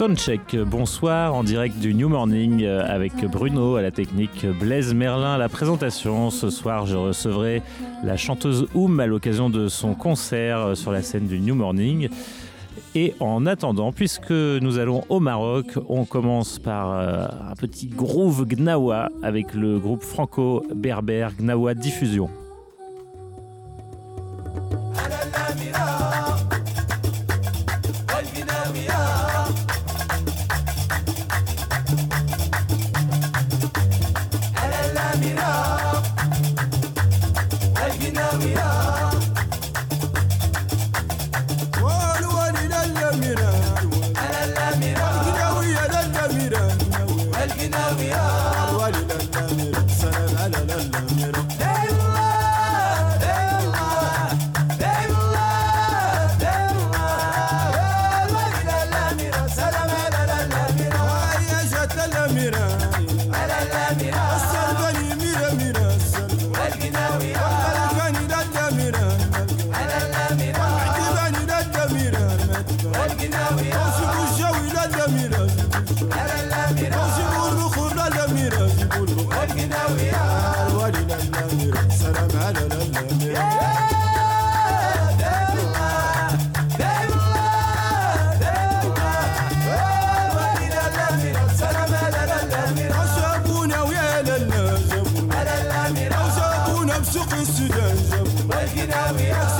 Bonsoir en direct du New Morning euh, avec Bruno à la technique, Blaise Merlin à la présentation. Ce soir, je recevrai la chanteuse Oum à l'occasion de son concert euh, sur la scène du New Morning. Et en attendant, puisque nous allons au Maroc, on commence par euh, un petit groove Gnawa avec le groupe franco-berbère Gnawa Diffusion. used to dance. Breaking out, we are.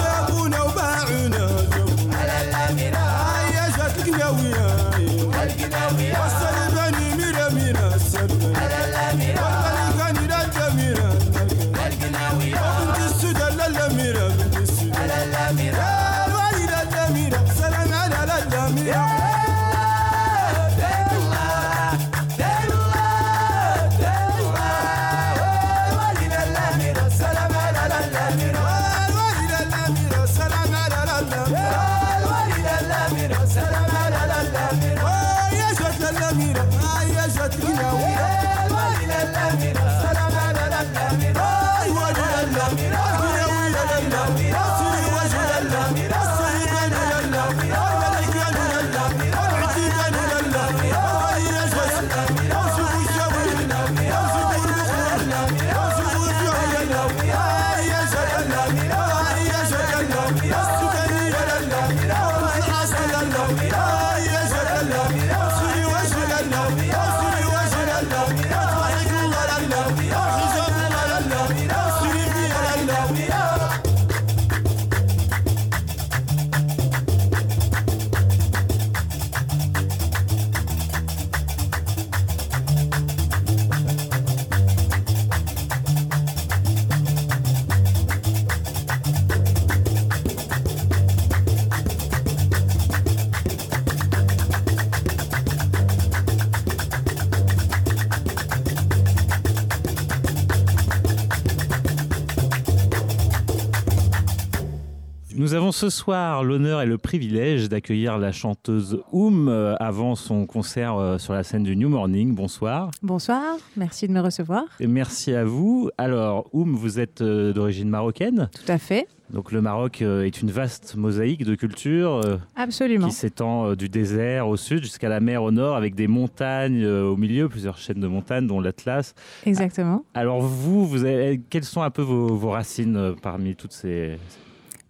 Nous avons ce soir l'honneur et le privilège d'accueillir la chanteuse Oum euh, avant son concert euh, sur la scène du New Morning. Bonsoir. Bonsoir, merci de me recevoir. Et merci à vous. Alors, Oum, vous êtes euh, d'origine marocaine Tout à fait. Donc le Maroc est une vaste mosaïque de culture Absolument. qui s'étend du désert au sud jusqu'à la mer au nord avec des montagnes au milieu, plusieurs chaînes de montagnes dont l'Atlas. Exactement. Alors vous, vous avez, quelles sont un peu vos, vos racines parmi toutes ces,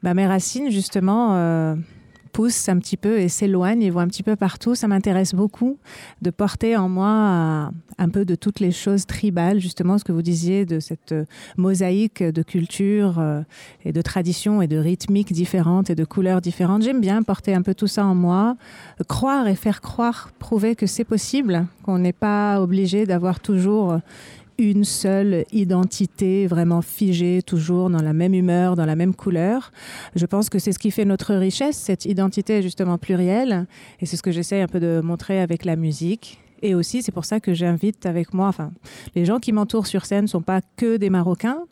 mes racines, justement, euh, poussent un petit peu et s'éloignent et vont un petit peu partout. Ça m'intéresse beaucoup de porter en moi euh, un peu de toutes les choses tribales, justement, ce que vous disiez de cette euh, mosaïque de cultures et de traditions et de rythmiques différentes et de couleurs différentes. J'aime bien porter un peu tout ça en moi, croire et faire croire, prouver que c'est possible, qu'on n'est pas obligé d'avoir toujours une seule identité vraiment figée, toujours dans la même humeur, dans la même couleur. Je pense que c'est ce qui fait notre richesse, cette identité justement plurielle. Et c'est ce que j'essaie un peu de montrer avec la musique. Et aussi, c'est pour ça que j'invite avec moi, enfin, les gens qui m'entourent sur scène ne sont pas que des Marocains,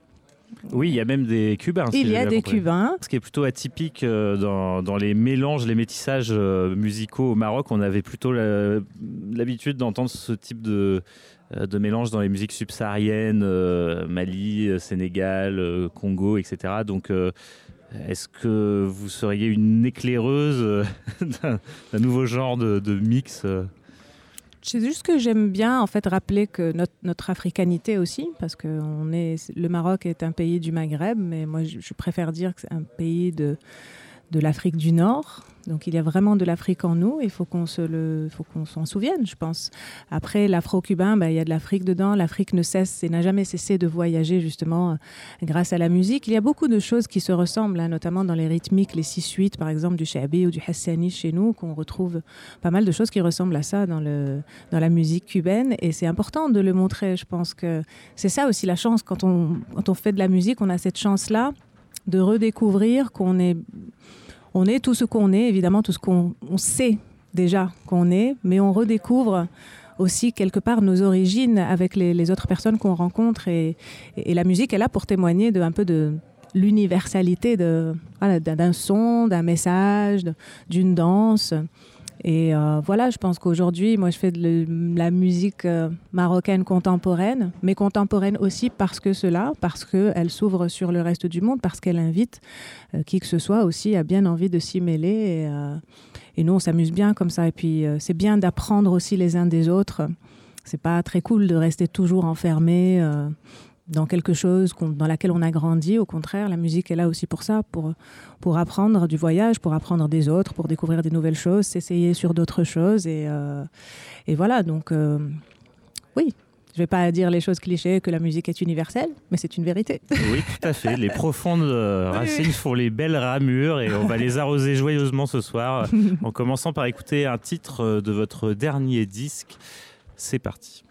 oui, il y a même des Cubains. il y a des Cubains. Ce qui est plutôt atypique euh, dans, dans les mélanges, les métissages euh, musicaux au Maroc, on avait plutôt l'habitude d'entendre ce type de, de mélange dans les musiques subsahariennes, Mali, Sénégal, Congo, etc. Donc Est-ce que vous seriez une éclaireuse d'un nouveau genre de, mix c'est juste que j'aime bien en fait rappeler que notre, africanité aussi, parce que on est, le Maroc est un pays du Maghreb, mais moi je préfère dire que c'est un pays de, de l'Afrique du Nord. Donc il y a vraiment de l'Afrique en nous, il faut qu'on se le, faut qu'on s'en souvienne, je pense. Après l'afro-cubain, ben, il y a de l'Afrique dedans. L'Afrique ne cesse et n'a jamais cessé de voyager justement grâce à la musique. Il y a beaucoup de choses qui se ressemblent, hein, notamment dans les rythmiques, les 6-8 par exemple du shabi ou du hassani chez nous, qu'on retrouve pas mal de choses qui ressemblent à ça dans, le, dans la musique cubaine. Et c'est important de le montrer. Je pense que c'est ça aussi la chance quand on, quand on fait de la musique, on a cette chance-là de redécouvrir qu'on est on est tout ce qu'on est, évidemment, tout ce qu'on sait déjà qu'on est, mais on redécouvre aussi quelque part nos origines avec les, autres personnes qu'on rencontre. Et, la musique est là pour témoigner de un peu de l'universalité d'un son, d'un message, d'une danse. Et euh, voilà, je pense qu'aujourd'hui, moi, je fais de la musique euh, marocaine contemporaine, mais contemporaine aussi parce que cela, parce qu'elle s'ouvre sur le reste du monde, parce qu'elle invite euh, qui que ce soit aussi à bien envie de s'y mêler. Et, et, nous, on s'amuse bien comme ça. Et puis, c'est bien d'apprendre aussi les uns des autres. C'est pas très cool de rester toujours enfermé dans quelque chose dans laquelle on a grandi. Au contraire, la musique est là aussi pour ça, pour, pour apprendre du voyage, pour apprendre des autres, pour découvrir des nouvelles choses, s'essayer sur d'autres choses. Et, euh, et, voilà, donc euh, oui. Je ne vais pas dire les choses clichés que la musique est universelle, mais c'est une vérité. Oui, tout à fait. Les profondes euh, racines font les belles ramures et on va les arroser joyeusement ce soir en commençant par écouter un titre de votre dernier disque. C'est parti.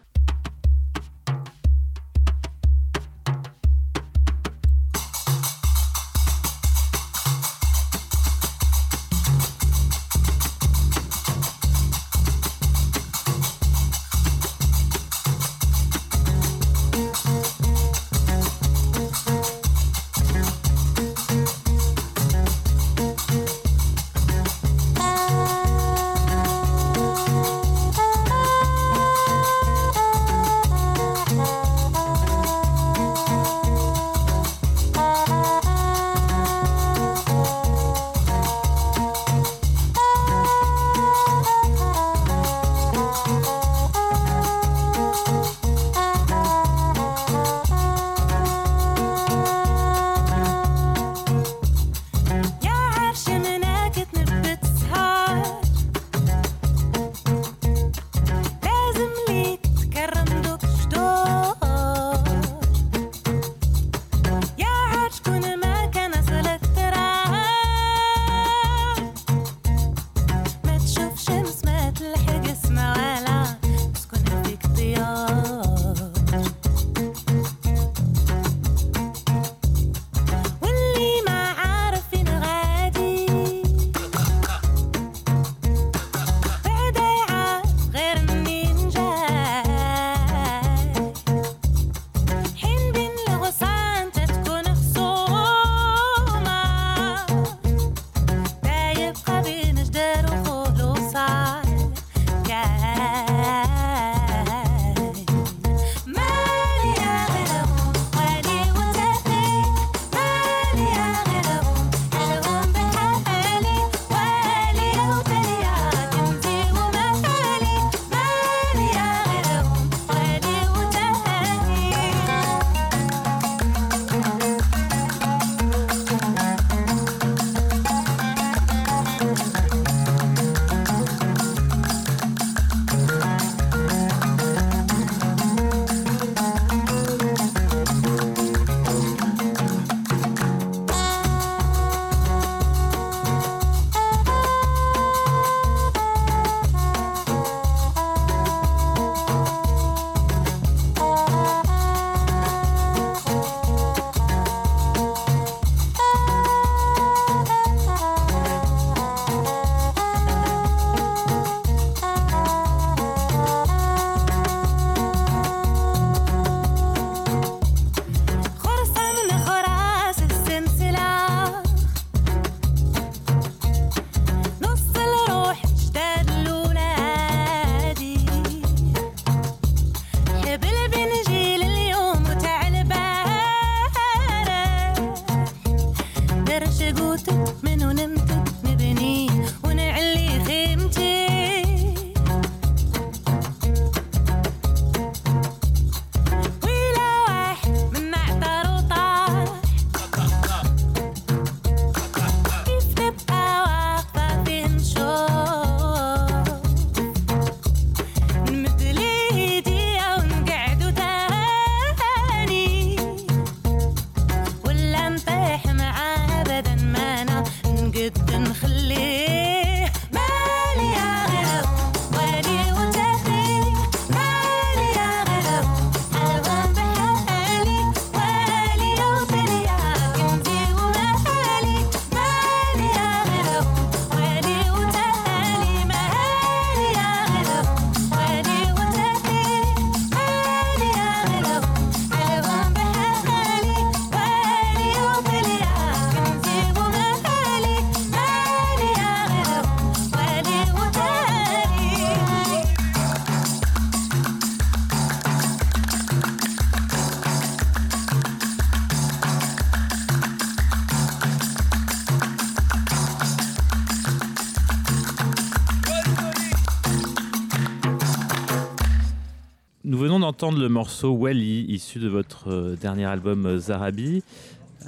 D'entendre le morceau Wally, issu de votre euh, dernier album euh, Zarabi.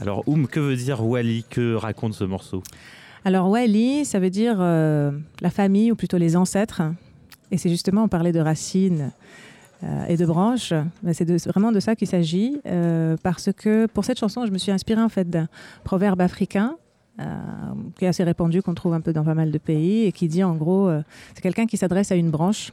Alors, Oum, que veut dire Wally? Que raconte ce morceau? Alors, Wally, ça veut dire euh, la famille, ou plutôt les ancêtres. Et c'est justement, on parlait de racines et de branches. C'est vraiment de ça qu'il s'agit. parce que pour cette chanson, je me suis inspirée en fait d'un proverbe africain qui est assez répandu, qu'on trouve un peu dans pas mal de pays, et qui dit en gros, c'est quelqu'un qui s'adresse à une branche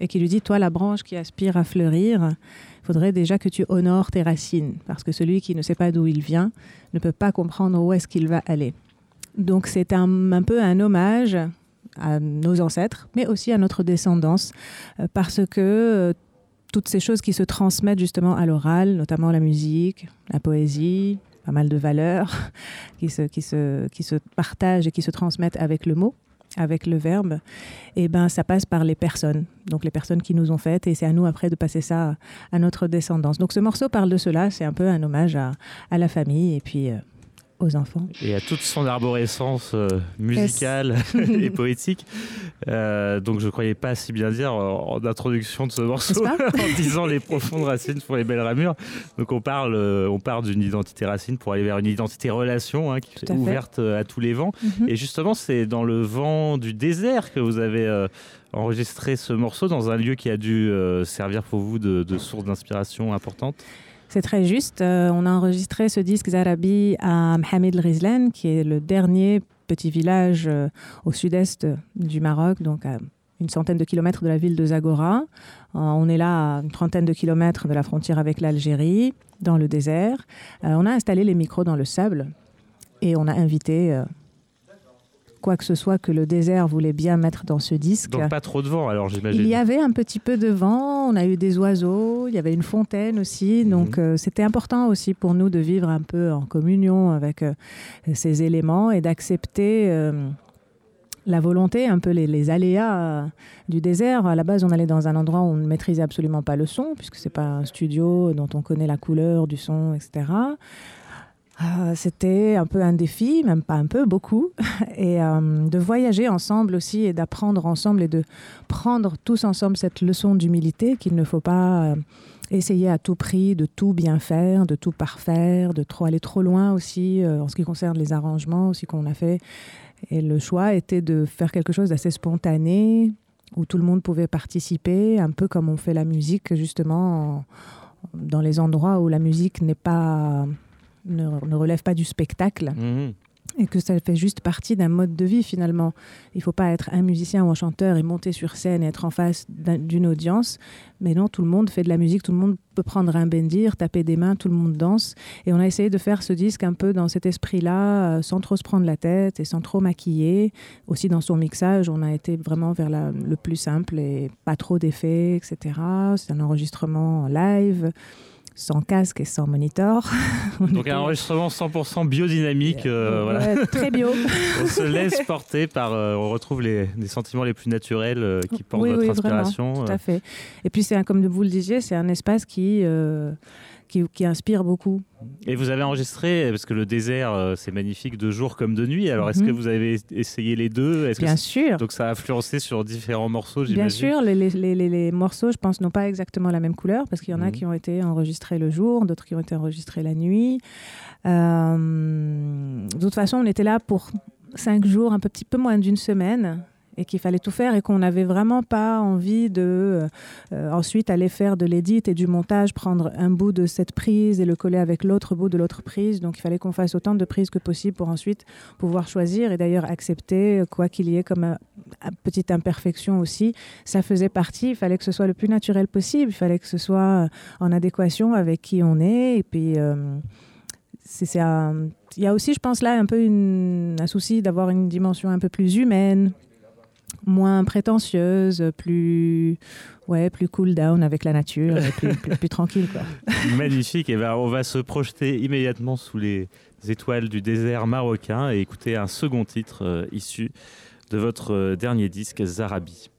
et qui lui dit, toi la branche qui aspire à fleurir, il faudrait déjà que tu honores tes racines, parce que celui qui ne sait pas d'où il vient ne peut pas comprendre où est-ce qu'il va aller. Donc c'est un, peu un hommage à nos ancêtres, mais aussi à notre descendance, euh, parce que euh, toutes ces choses qui se transmettent justement à l'oral, notamment la musique, la poésie, pas mal de valeurs qui se partagent et qui se transmettent avec le mot, avec le verbe, et eh ben ça passe par les personnes, donc les personnes qui nous ont faites, et c'est à nous après de passer ça à notre descendance. Donc ce morceau parle de cela, c'est un peu un hommage à, la famille et puis euh, aux enfants. Et à toute son arborescence euh, musicale et poétique. Euh, donc je ne croyais pas si bien dire en, introduction de ce morceau en disant les profondes racines pour les belles ramures. Donc on parle, euh, on part d'une identité racine pour aller vers une identité relation hein, qui est ouverte à tous les vents. Mhm. Et justement c'est dans le vent du désert que vous avez enregistré ce morceau dans un lieu qui a dû servir pour vous de, de source d'inspiration importante. C'est très juste. Euh, on a enregistré ce disque Zarabi à Mohamed El qui est le dernier petit village euh, au sud-est du Maroc, donc à une centaine de kilomètres de la ville de Zagora. Euh, on est là à une trentaine de kilomètres de la frontière avec l'Algérie, dans le désert. on a installé les micros dans le sable et on a invité quoi que ce soit que le désert voulait bien mettre dans ce disque. Donc pas trop de vent alors j'imagine. Il y avait un petit peu de vent, on a eu des oiseaux, il y avait une fontaine aussi, mhm. donc euh, c'était important aussi pour nous de vivre un peu en communion avec euh, ces éléments et d'accepter euh, la volonté, un peu les, les aléas du désert. À la base, on allait dans un endroit où on ne maîtrisait absolument pas le son, puisque c'est pas un studio dont on connaît la couleur du son, etc. Euh, c'était un peu un défi, même pas un peu, beaucoup, et euh, de voyager ensemble aussi et d'apprendre ensemble et de prendre tous ensemble cette leçon d'humilité qu'il ne faut pas euh, essayer à tout prix de tout bien faire, de tout parfaire, de trop aller trop loin aussi en ce qui concerne les arrangements aussi qu'on a fait. Et le choix était de faire quelque chose d'assez spontané, où tout le monde pouvait participer, un peu comme on fait la musique justement dans les endroits où la musique n'est pas ne, relève pas du spectacle. Mhm. Et que ça fait juste partie d'un mode de vie finalement. Il ne faut pas être un musicien ou un chanteur et monter sur scène et être en face d'une audience. Mais non, tout le monde fait de la musique, tout le monde peut prendre un bendir, taper des mains, tout le monde danse. Et on a essayé de faire ce disque un peu dans cet esprit-là, euh, sans trop se prendre la tête et sans trop maquiller. Aussi dans son mixage, on a été vraiment vers le plus simple et pas trop d'effets, etc. C'est un enregistrement live sans casque et sans monitor. Donc un enregistrement 100% biodynamique. Euh, voilà. très bio. on se laisse porter par, euh, on retrouve les, sentiments les plus naturels euh, qui portent oui, votre oui, inspiration. Vraiment, tout à fait. Et puis c'est comme vous le disiez, c'est un espace qui qui, inspire beaucoup. Et vous avez enregistré, parce que le désert, euh, c'est magnifique de jour comme de nuit. Alors, est-ce que mhm. vous avez essayé les deux? Bien sûr. Donc, ça a influencé sur différents morceaux, Bien sûr, les, les, les, morceaux, je pense, n'ont pas exactement la même couleur, parce qu'il y en a mhm. qui ont été enregistrés le jour, d'autres qui ont été enregistrés la nuit. Euh, de toute façon, on était là pour cinq jours, un petit peu moins d'une semaine et qu'il fallait tout faire et qu'on n'avait vraiment pas envie de euh, euh, ensuite aller faire de l'édit et du montage, prendre un bout de cette prise et le coller avec l'autre bout de l'autre prise. Donc il fallait qu'on fasse autant de prises que possible pour ensuite pouvoir choisir et d'ailleurs accepter quoi qu'il y ait comme petite imperfection aussi. Ça faisait partie, il fallait que ce soit le plus naturel possible, il fallait que ce soit en adéquation avec qui on est et puis... Euh, il y a aussi, je pense, là un peu un souci d'avoir une dimension un peu plus humaine, moins prétentieuse, plus ouais, plus cool down avec la nature, plus, plus, tranquille quoi. Magnifique. Et ben on va se projeter immédiatement sous les étoiles du désert marocain et écouter un second titre euh, issu de votre euh, dernier disque Zarabi.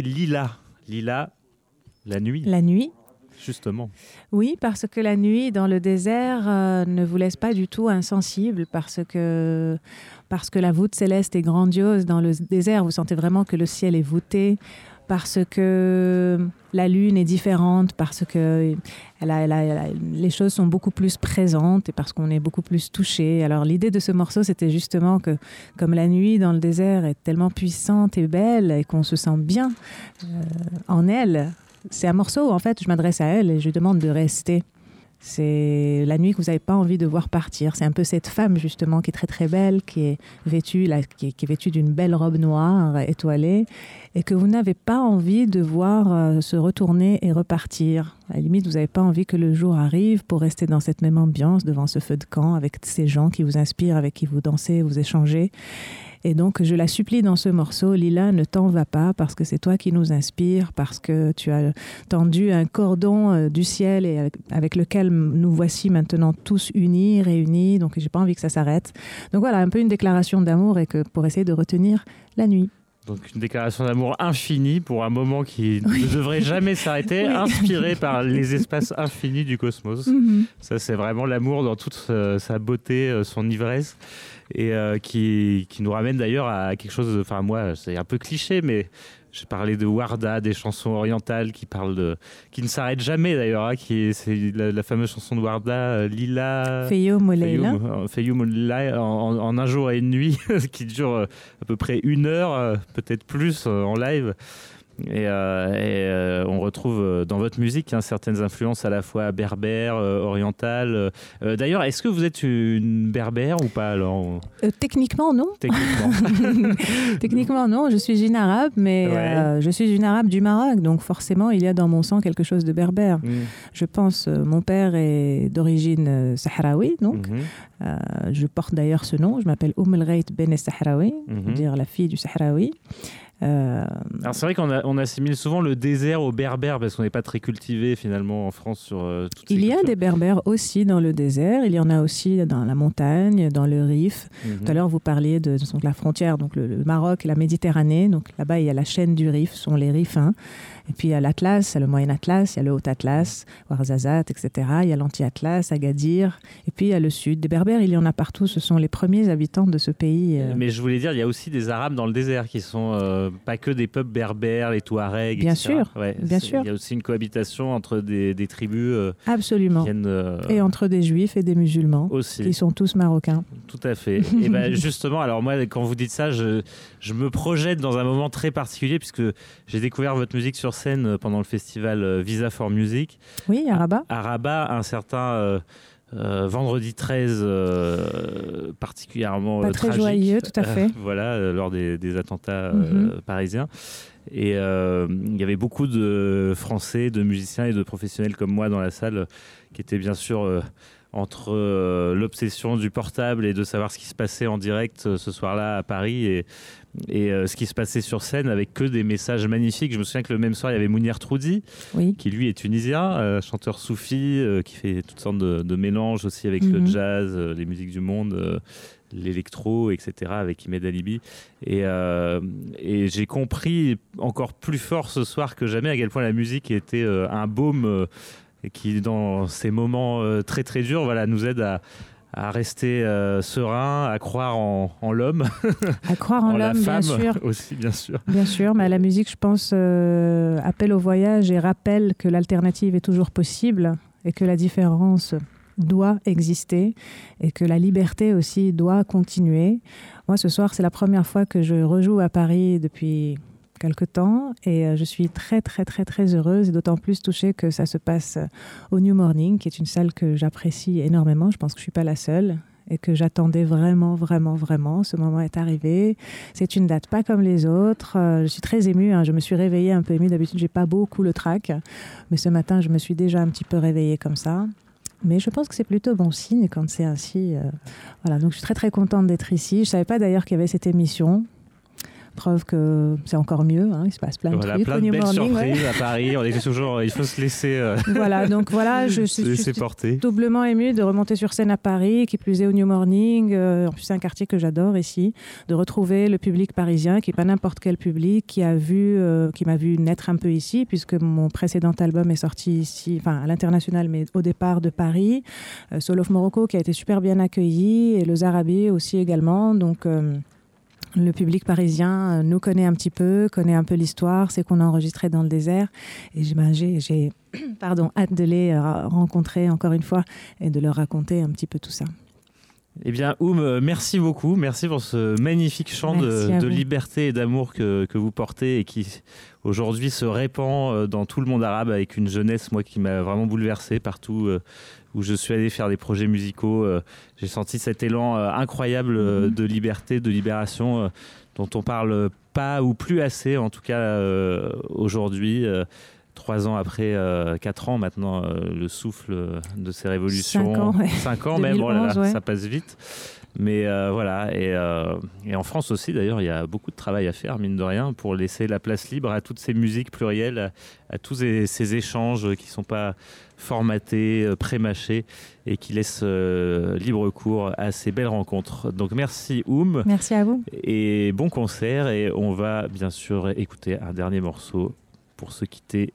Lila. Lila, la nuit. La nuit. Justement. Oui, parce que la nuit dans le désert euh, ne vous laisse pas du tout insensible, parce que, parce que la voûte céleste est grandiose dans le désert. Vous sentez vraiment que le ciel est voûté parce que la lune est différente, parce que les choses sont beaucoup plus présentes et parce qu'on est beaucoup plus touché. Alors l'idée de ce morceau, c'était justement que comme la nuit dans le désert est tellement puissante et belle et qu'on se sent bien euh, en elle, c'est un morceau où en fait je m'adresse à elle et je lui demande de rester. C'est la nuit que vous n'avez pas envie de voir partir. C'est un peu cette femme justement qui est très très belle, qui est vêtue, qui, est, vêtue d'une belle robe noire étoilée, et que vous n'avez pas envie de voir euh, se retourner et repartir. À la limite, vous n'avez pas envie que le jour arrive pour rester dans cette même ambiance devant ce feu de camp avec ces gens qui vous inspirent, avec qui vous dansez, vous échangez. Et donc, je la supplie dans ce morceau, Lila, ne t'en va pas parce que c'est toi qui nous inspire, parce que tu as tendu un cordon euh, du ciel et avec, lequel nous voici maintenant tous unis, réunis. Donc, j'ai pas envie que ça s'arrête. Donc voilà, un peu une déclaration d'amour et que pour essayer de retenir la nuit. Donc une déclaration d'amour infinie pour un moment qui ne devrait jamais s'arrêter, inspiré par les espaces infinis du cosmos. Mhm. Ça c'est vraiment l'amour dans toute euh, sa beauté, euh, son ivresse et euh, qui, qui, nous ramène d'ailleurs à quelque chose, enfin moi c'est un peu cliché, mais j'ai parlé de Warda, des chansons orientales qui parlent de, qui ne s'arrêtent jamais d'ailleurs, hein, qui c'est la, fameuse chanson de Warda, euh, Lila. Feyoum euh, en, en, un jour et une nuit, qui dure à peu près une heure, peut-être plus en live. Et, euh, euh, on retrouve euh, dans votre musique hein, certaines influences à la fois berbères, orientales. D'ailleurs, est-ce que vous êtes une berbère ou pas alors? Techniquement, non. Techniquement. Techniquement, non. Je suis une arabe, mais je suis une arabe du Maroc, donc forcément, il y a dans mon sang quelque chose de berbère. Mm. Je pense, mon père est d'origine sahraoui, donc. Mm-hmm. je porte d'ailleurs ce nom. Je m'appelle Oum El Ben Sahraoui, mm-hmm. dire la fille du Sahraoui. Euh, Alors c'est vrai qu'on on assimile souvent le désert aux berbères parce qu'on n'est pas très cultivé finalement en France sur euh, toutes Il y a des berbères aussi dans le désert, il y en a aussi dans la montagne, dans le Rif. Mhm. Tout à l'heure vous parliez de, la frontière, donc le, Maroc la Méditerranée. Donc là-bas il y a la chaîne du Rif, sont les Rifins. Et puis il y a l'Atlas, il y a le Moyen Atlas, il y a le Haut Atlas, Ouarzazate, etc. Il y a l'Anti-Atlas, Agadir. Et puis il y a le sud. Des Berbères, il y en a partout. Ce sont les premiers habitants de ce pays. Euh. Mais je voulais dire, il y a aussi des Arabes dans le désert qui sont euh, pas que des peuples berbères, les Touaregs. Bien sûr, bien sûr. Il y a aussi une cohabitation entre des, tribus. Euh, Absolument. et entre des Juifs et des musulmans. Aussi. Qui sont tous marocains. Tout à fait. et ben justement, alors moi, quand vous dites ça, je, je me projette dans un moment très particulier puisque j'ai découvert votre musique sur scène euh, pendant le festival euh, Visa for Music. Oui, à Rabat. À, Rabat, un certain euh, vendredi 13 particulièrement Pas très joyeux, tout à fait. voilà, lors des, attentats mhm. parisiens. Et il y avait beaucoup de Français, de musiciens et de professionnels comme moi dans la salle qui étaient bien sûr entre l'obsession du portable et de savoir ce qui se passait en direct ce soir-là à Paris et et euh, ce qui se passait sur scène avec que des messages magnifiques. Je me souviens que le même soir, il y avait Mounir Troudi, qui lui est tunisien, euh, chanteur soufi, euh, qui fait toutes sortes de, mélanges aussi avec le mhm. jazz, les musiques du monde, l'électro, etc., avec Imed Alibi. Et, et j'ai compris encore plus fort ce soir que jamais à quel point la musique était un baume qui, dans ces moments très très durs, voilà, nous aide à à rester euh, serein, à croire en, l'homme. À croire en, l'homme, bien sûr. Aussi, bien sûr. Bien sûr, mais la musique, je pense, euh, appelle au voyage et rappelle que l'alternative est toujours possible et que la différence doit exister et que la liberté aussi doit continuer. Moi, ce soir, c'est la première fois que je rejoue à Paris depuis quelque temps et euh, je suis très très très très heureuse et d'autant plus touchée que ça se passe euh, au New Morning, qui est une salle que j'apprécie énormément. Je pense que je suis pas la seule et que j'attendais vraiment, vraiment, vraiment. Ce moment est arrivé. C'est une date pas comme les autres. Euh, je suis très émue. Hein. Je me suis réveillée un peu émue. D'habitude, j'ai pas beaucoup le trac, mais ce matin, je me suis déjà un petit peu réveillée comme ça. Mais je pense que c'est plutôt bon signe quand c'est ainsi. Voilà, donc je suis très très contente d'être ici. Je savais pas d'ailleurs qu'il y avait cette émission. Preuve que c'est encore mieux, hein, il se passe plein de trucs. Plein de belles surprises à Paris, on est toujours, il faut se laisser, euh, voilà, donc voilà, je, suis porter. doublement émue de remonter sur scène à Paris, qui plus est au New Morning, euh, en plus c'est un quartier que j'adore ici, de retrouver le public parisien, qui n'est pas n'importe quel public, qui a vu, euh, qui m'a vu naître un peu ici, puisque mon précédent album est sorti ici, enfin à l'international, mais au départ de Paris, Soul of Morocco qui a été super bien accueilli, et le Zarabi aussi également, donc le public parisien nous connaît un petit peu, connaît un peu l'histoire, c'est qu'on a enregistré dans le désert. Et j'ai hâte de les rencontrer encore une fois et de leur raconter un petit peu tout ça. Eh bien, Oum, euh, merci beaucoup. Merci pour ce magnifique chant de, liberté et d'amour que, vous portez et qui aujourd'hui se répand euh, dans tout le monde arabe avec une jeunesse, moi, qui m'a vraiment bouleversé partout euh, où je suis allé faire des projets musicaux. J'ai senti cet élan incroyable mhm. de liberté, de libération dont on parle pas ou plus assez, en tout cas aujourd'hui trois ans après, euh, quatre ans maintenant, euh, le souffle de ces révolutions. Cinq ans, Cinq ans même, ça passe vite. Mais euh, voilà, et, et, en France aussi d'ailleurs, il y a beaucoup de travail à faire, mine de rien, pour laisser la place libre à toutes ces musiques plurielles, à, tous ces, échanges qui ne sont pas formatés, prémâchés, et qui laissent libre cours à ces belles rencontres. Donc merci Oum. Merci à vous. Et bon concert, et on va bien sûr écouter un dernier morceau pour se quitter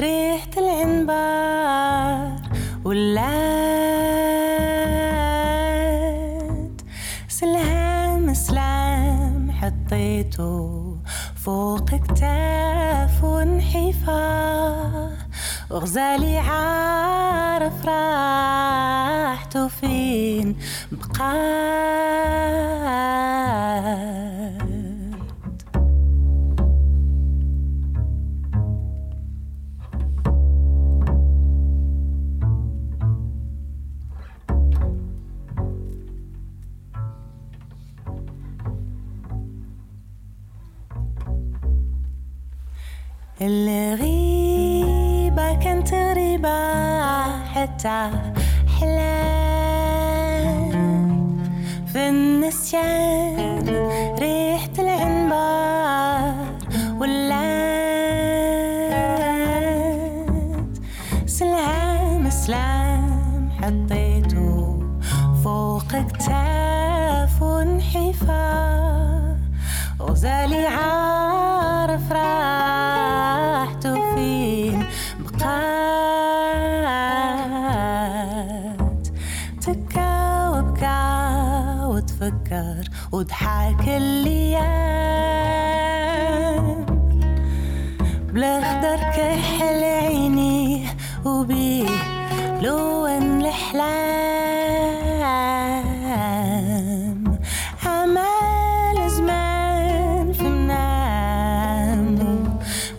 ريحة العنبر ولات سلام سلام حطيته فوق كتاف ونحيفة وغزالي عارف راحته فين؟ بقات الغيبة كانت غريبة حتى حلام في النسيان ريحة وضحك الأيام. بالاخضر كحل عيني وبيه لون الاحلام عمال زمان في منام.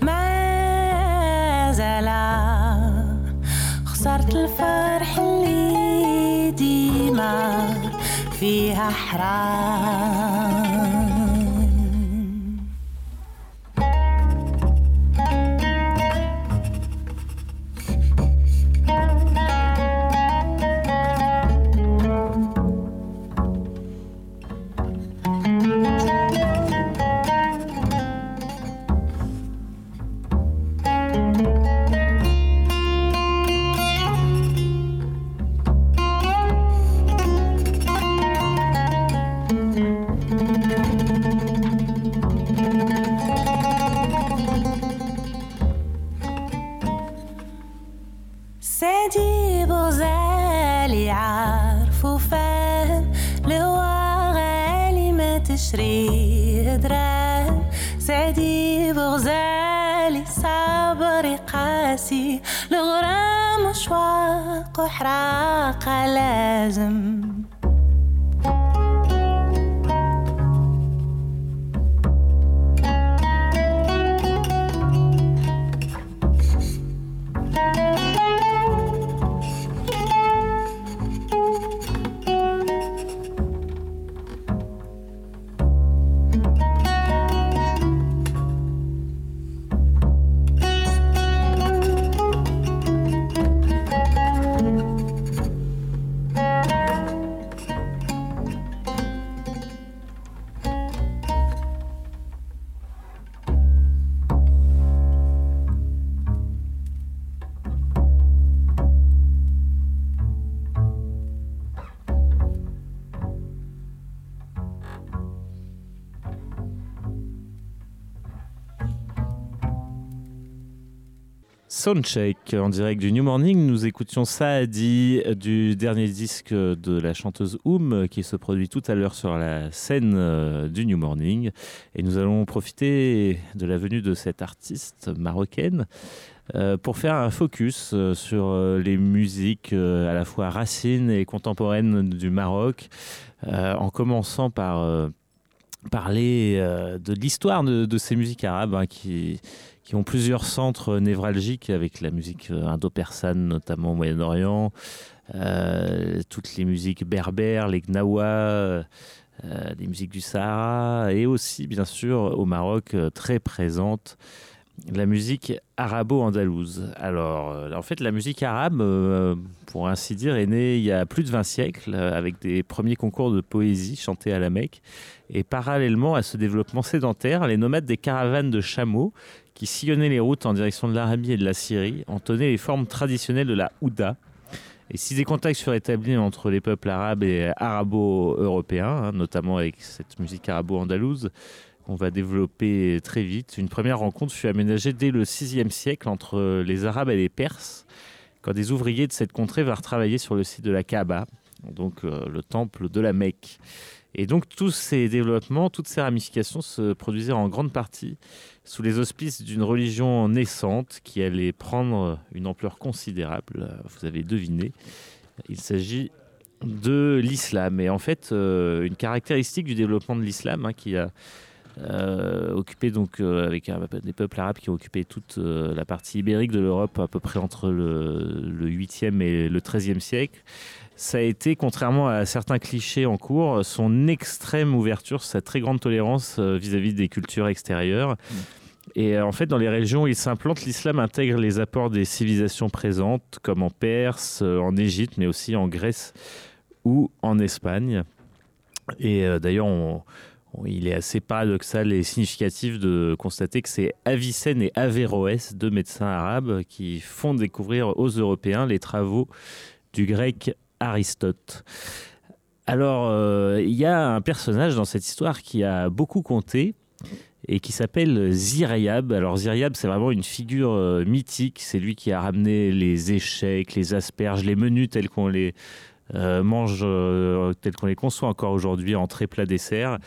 ما زال خسرت الفرح اللي ديما فيها حرام. Soundcheck en direct du New Morning. Nous écoutions Saadi du dernier disque de la chanteuse Oum qui se produit tout à l'heure sur la scène euh, du New Morning. Et nous allons profiter de la venue de cette artiste marocaine euh, pour faire un focus euh, sur les musiques à la fois racines et contemporaines du Maroc, en commençant par parler de l'histoire de, ces musiques arabes hein, qui qui ont plusieurs centres névralgiques avec la musique euh, indo-persane, notamment au Moyen-Orient, euh, toutes les musiques berbères, les gnawa, euh, les musiques du Sahara, et aussi, bien sûr, au Maroc, très présente la musique arabo-andalouse. Alors, en fait, la musique arabe, pour ainsi dire, est née il y a plus de 20 siècles, avec des premiers concours de poésie chantés à la Mecque. Et parallèlement à ce développement sédentaire, les nomades des caravanes de chameaux qui sillonnaient les routes en direction de l'Arabie et de la Syrie, entonnaient les formes traditionnelles de la Houda. Et si des contacts furent établis entre les peuples arabes et arabo-européens, hein, notamment avec cette musique arabo-andalouse, qu'on va développer très vite, une première rencontre fut aménagée dès le VIe siècle entre les Arabes et les Perses, quand des ouvriers de cette contrée vinrent travailler sur le site de la Kaaba, donc euh, le temple de la Mecque. Et donc tous ces développements, toutes ces ramifications se produisaient en grande partie sous les auspices d'une religion naissante qui allait prendre une ampleur considérable. Vous avez deviné, il s'agit de l'islam. Et en fait, euh, une caractéristique du développement de l'islam hein, qui a euh, occupé donc euh, avec des peuples arabes qui ont occupé toute la partie ibérique de l'Europe à peu près entre le, le 8e et le 13e siècle ça a été, contrairement à certains clichés en cours, son extrême ouverture, sa très grande tolérance euh, vis-à-vis des cultures extérieures. Mm. Et euh, en fait, dans les régions où il s'implante, l'islam intègre les apports des civilisations présentes, comme en Perse, euh, en Égypte, mais aussi en Grèce ou en Espagne. Et d'ailleurs, il est assez paradoxal et significatif de constater que c'est Avicenne et Averroès, deux médecins arabes, qui font découvrir aux Européens les travaux du grec Aristote. Alors, euh, il y a un personnage dans cette histoire qui a beaucoup compté et qui s'appelle Ziryab. Alors Ziryab, c'est vraiment une figure euh, mythique. C'est lui qui a ramené les échecs, les asperges, les menus tels qu'on les euh, mange, tels qu'on les conçoit encore aujourd'hui, entrée, plat, dessert.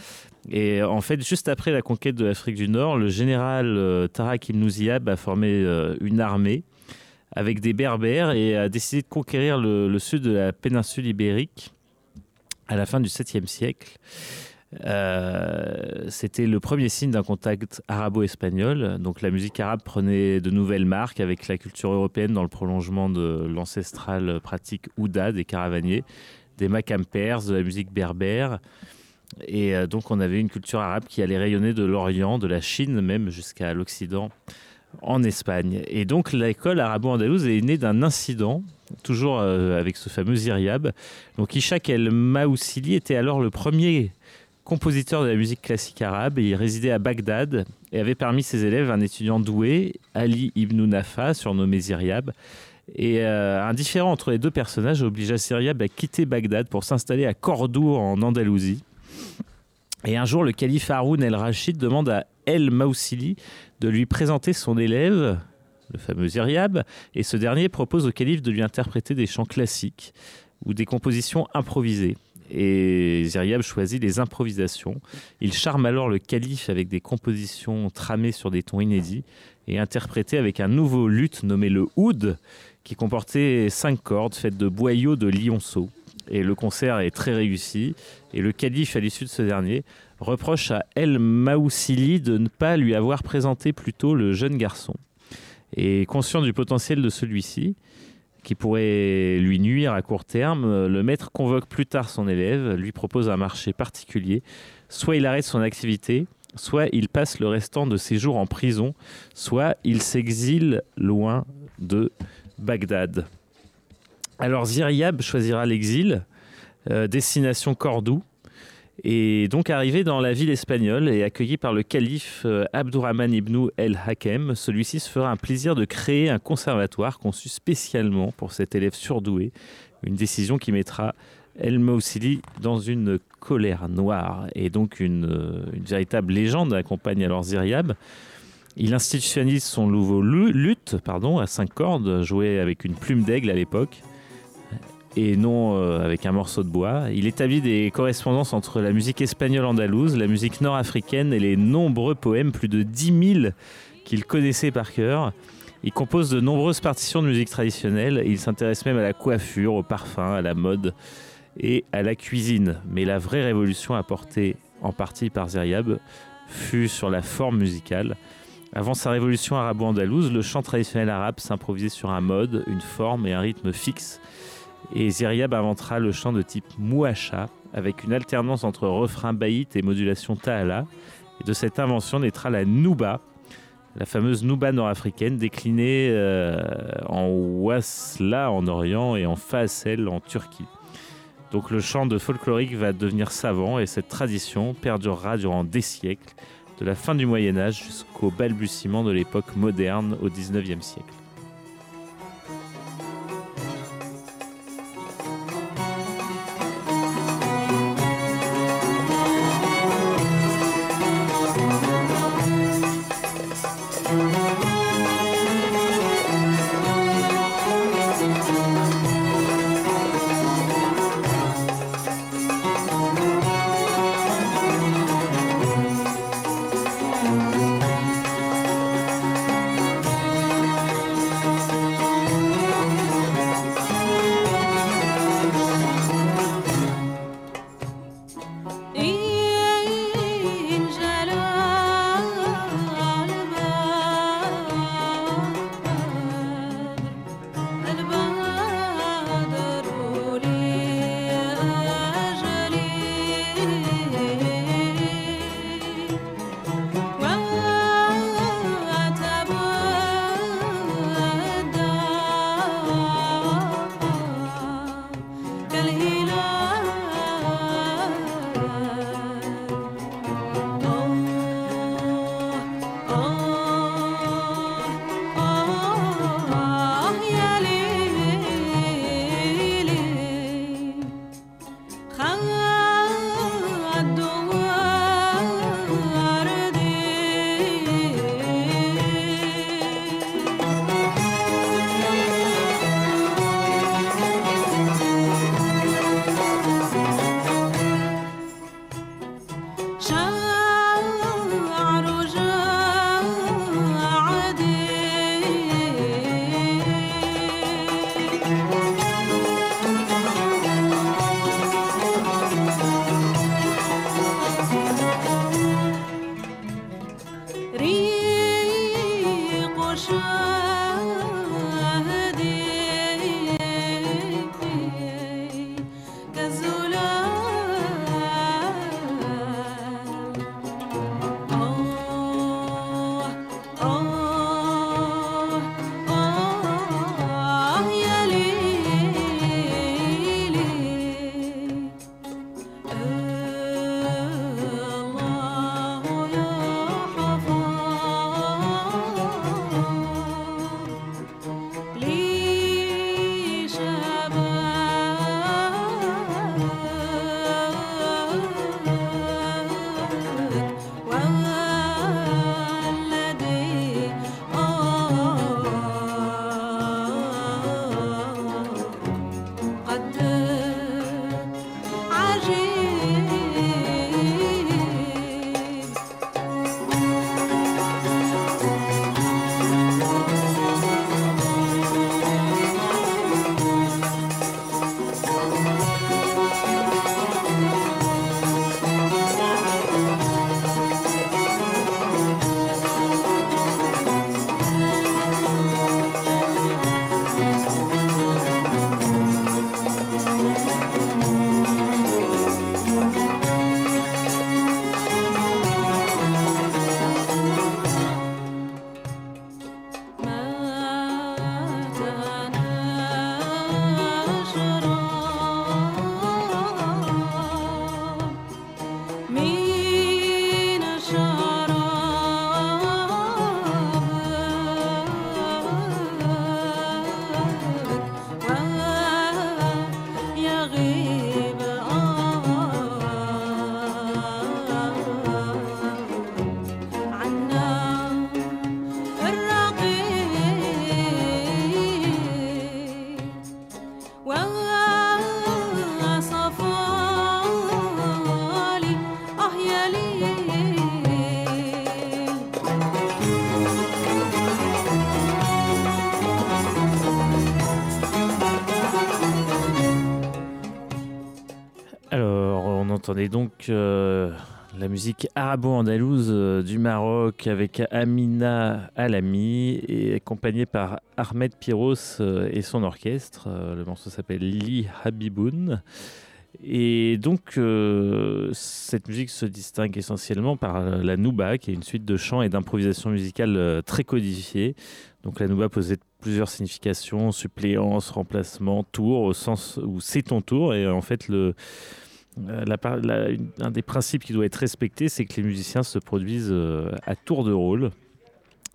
Et en fait, juste après la conquête de l'Afrique du Nord, le général Tarak Ibn Ziyad a formé une armée avec des Berbères et a décidé de conquérir le, sud de la péninsule ibérique à la fin du 7e siècle. Euh, c'était le premier signe d'un contact arabo-espagnol. Donc la musique arabe prenait de nouvelles marques avec la culture européenne dans le prolongement de l'ancestrale pratique Ouda des caravaniers, des makam perses, de la musique berbère. Et euh, donc on avait une culture arabe qui allait rayonner de l'Orient, de la Chine même jusqu'à l'Occident en Espagne. Et donc l'école arabo-andalouse est née d'un incident, toujours euh, avec ce fameux Iriab. Donc Ishaq El Maoussili était alors le premier compositeur de la musique classique arabe. il résidait à Bagdad et avait parmi ses élèves un étudiant doué, Ali ibn Nafa, surnommé Ziryab. Et euh, un différent entre les deux personnages obligea Ziryab à quitter Bagdad pour s'installer à Cordoue en Andalousie. Et un jour, le calife Haroun el-Rachid demande à El Maoussili de lui présenter son élève, le fameux Ziryab, et ce dernier propose au calife de lui interpréter des chants classiques ou des compositions improvisées. Et Ziryab choisit les improvisations. Il charme alors le calife avec des compositions tramées sur des tons inédits et interprétées avec un nouveau luth nommé le oud, qui comportait cinq cordes faites de boyaux de lionceaux. Et le concert est très réussi. Et le calife, à l'issue de ce dernier, reproche à El Maoussili de ne pas lui avoir présenté plus tôt le jeune garçon. Et conscient du potentiel de celui-ci, qui pourrait lui nuire à court terme, le maître convoque plus tard son élève, lui propose un marché particulier. Soit il arrête son activité, soit il passe le restant de ses jours en prison, soit il s'exile loin de Bagdad. Alors Ziryab choisira l'exil, euh, destination Cordoue, et donc arrivé dans la ville espagnole et accueilli par le calife euh, Abdurrahman ibn el-Hakem, celui-ci se fera un plaisir de créer un conservatoire conçu spécialement pour cet élève surdoué, une décision qui mettra El Moussili dans une colère noire. Et donc une, euh, véritable légende accompagne alors Ziryab. Il institutionnalise son nouveau luth pardon, à cinq cordes, joué avec une plume d'aigle à l'époque, et non euh, avec un morceau de bois. Il établit des correspondances entre la musique espagnole andalouse, la musique nord-africaine et les nombreux poèmes, plus de 10 000 qu'il connaissait par cœur. Il compose de nombreuses partitions de musique traditionnelle il s'intéresse même à la coiffure, au parfum, à la mode et à la cuisine. Mais la vraie révolution apportée en partie par Zeriab fut sur la forme musicale. Avant sa révolution arabo-andalouse, le chant traditionnel arabe s'improvisait sur un mode, une forme et un rythme fixe. Et Zeriab inventera le chant de type mouacha, avec une alternance entre refrain baït et modulation ta'ala. Et de cette invention naîtra la nouba, la fameuse nouba nord-africaine déclinée euh, en wasla en Orient et en fasel en Turquie. Donc le chant de folklorique va devenir savant et cette tradition perdurera durant des siècles de la fin du Moyen Âge jusqu'au balbutiement de l'époque moderne au XIXe siècle. Entendez donc euh, la musique arabo-andalouse euh, du Maroc avec Amina Alami et accompagnée par Ahmed Piros euh, et son orchestre. Le morceau s'appelle Li Habiboun. Et donc, cette musique se distingue essentiellement par la nouba, qui est une suite de chants et d'improvisation musicale euh, très codifiée. Donc, la nouba possède plusieurs significations suppléance, remplacement, tour, au sens où c'est ton tour. Et en fait, le, euh, un des principes qui doit être respecté, c'est que les musiciens se produisent euh, à tour de rôle.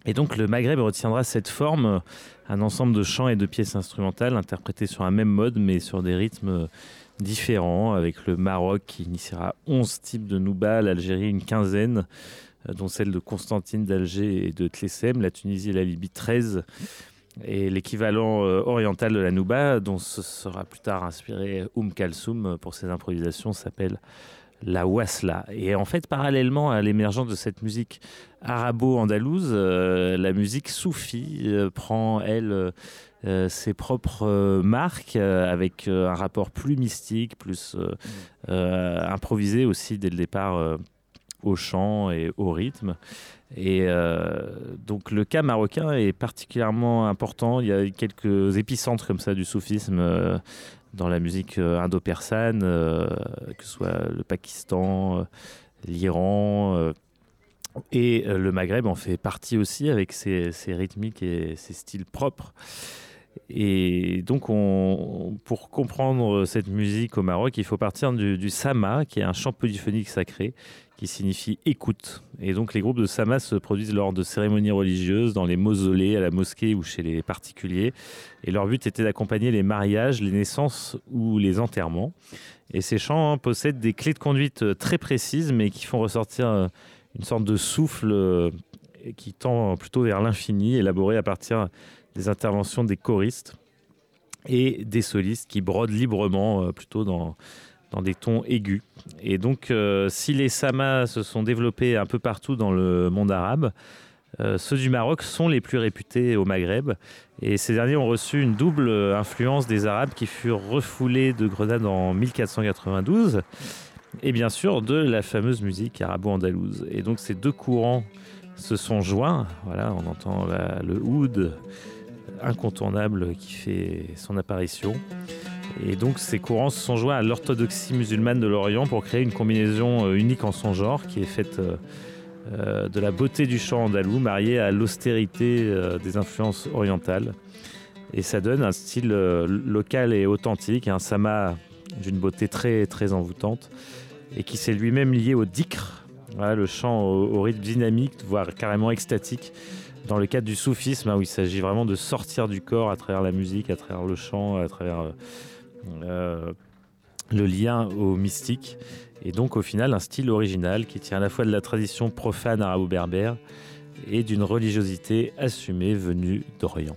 Et donc, le Maghreb retiendra cette forme, euh, un ensemble de chants et de pièces instrumentales interprétées sur un même mode, mais sur des rythmes différents, avec le Maroc qui initiera 11 types de nouba, l'Algérie une quinzaine, dont celle de Constantine d'Alger et de Tlessem, la Tunisie et la Libye 13, et l'équivalent euh, oriental de la nouba, dont ce sera plus tard inspiré Oum Kalsoum euh, pour ses improvisations, s'appelle la wasla. Et en fait, parallèlement à l'émergence de cette musique arabo-andalouse, euh, la musique soufie euh, prend, elle, euh, ses propres marques avec un rapport plus mystique, plus euh, improvisé aussi dès le départ au chant et au rythme. Et euh, donc le cas marocain est particulièrement important. Il y a quelques épicentres comme ça du soufisme euh, dans la musique euh, indo-persane, que ce soit le Pakistan, l'Iran. et le Maghreb en fait partie aussi avec ses, rythmiques et ses styles propres. Et donc, on, pour comprendre cette musique au Maroc, il faut partir du, du sama, qui est un chant polyphonique sacré, qui signifie écoute. Et donc, les groupes de sama se produisent lors de cérémonies religieuses, dans les mausolées, à la mosquée ou chez les particuliers. Et leur but était d'accompagner les mariages, les naissances ou les enterrements. Et ces chants hein, possèdent des clés de conduite euh, très précises, mais qui font ressortir euh, une sorte de souffle euh, qui tend plutôt vers l'infini, élaboré à partir des interventions des choristes et des solistes qui brodent librement plutôt dans, dans des tons aigus. Et donc, euh, si les samas se sont développés un peu partout dans le monde arabe, euh, ceux du Maroc sont les plus réputés au Maghreb. Et ces derniers ont reçu une double influence des Arabes qui furent refoulés de Grenade en 1492 et bien sûr de la fameuse musique arabo-andalouse. Et donc ces deux courants se sont joints. Voilà, on entend le oud incontournable qui fait son apparition. Et donc ces courants se sont joints à l'orthodoxie musulmane de l'Orient pour créer une combinaison euh, unique en son genre qui est faite euh, euh, de la beauté du chant andalou mariée à l'austérité des influences orientales. Et ça donne un style local et authentique, un sama d'une beauté très très envoûtante et qui s'est lui-même lié au dikr, le chant au, rythme dynamique, voire carrément extatique, dans le cadre du soufisme, hein, où il s'agit vraiment de sortir du corps à travers la musique, à travers le chant, à travers le lien au mystique. Et donc au final un style original qui tient à la fois de la tradition profane arabo-berbère et d'une religiosité assumée venue d'Orient.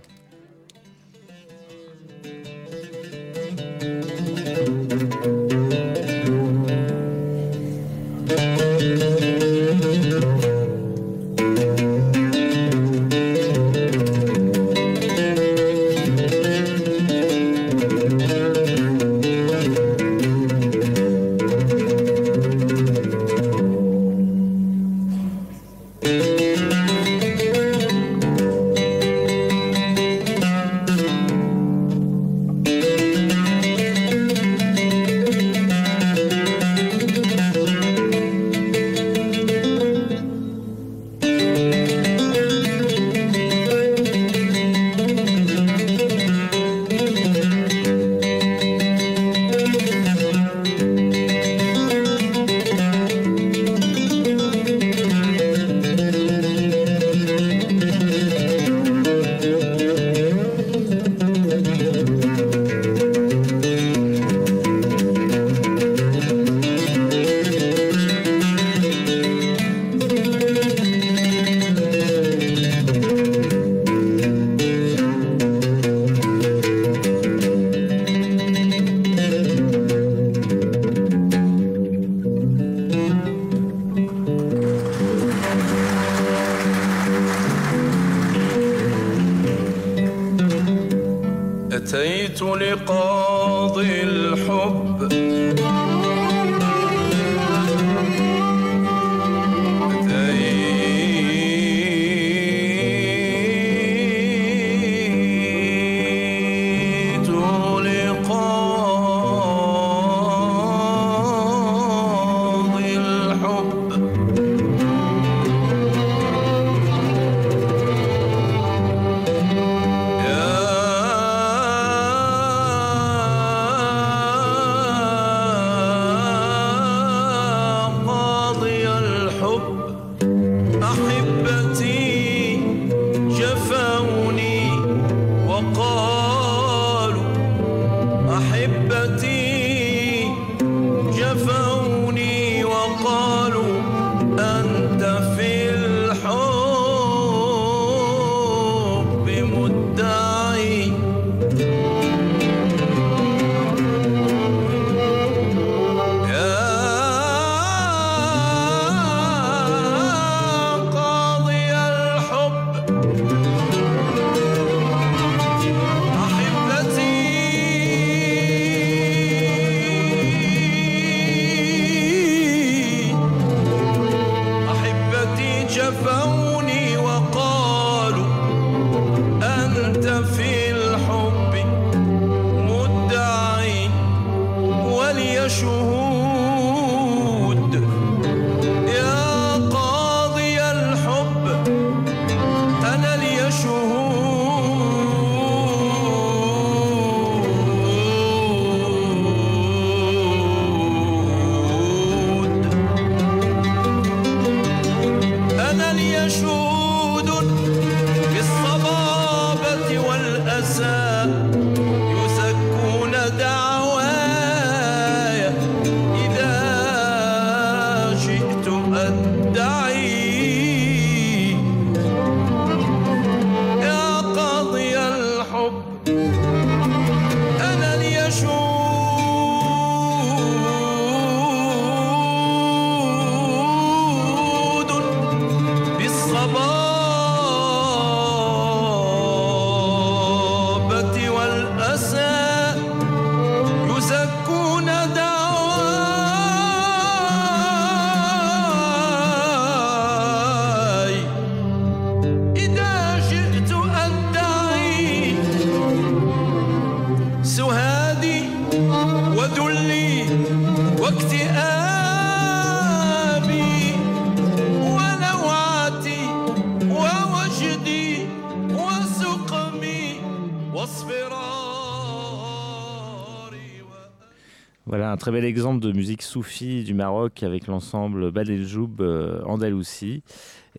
Très bel exemple de musique soufie du Maroc avec l'ensemble Bad El Joub euh, Andalousie.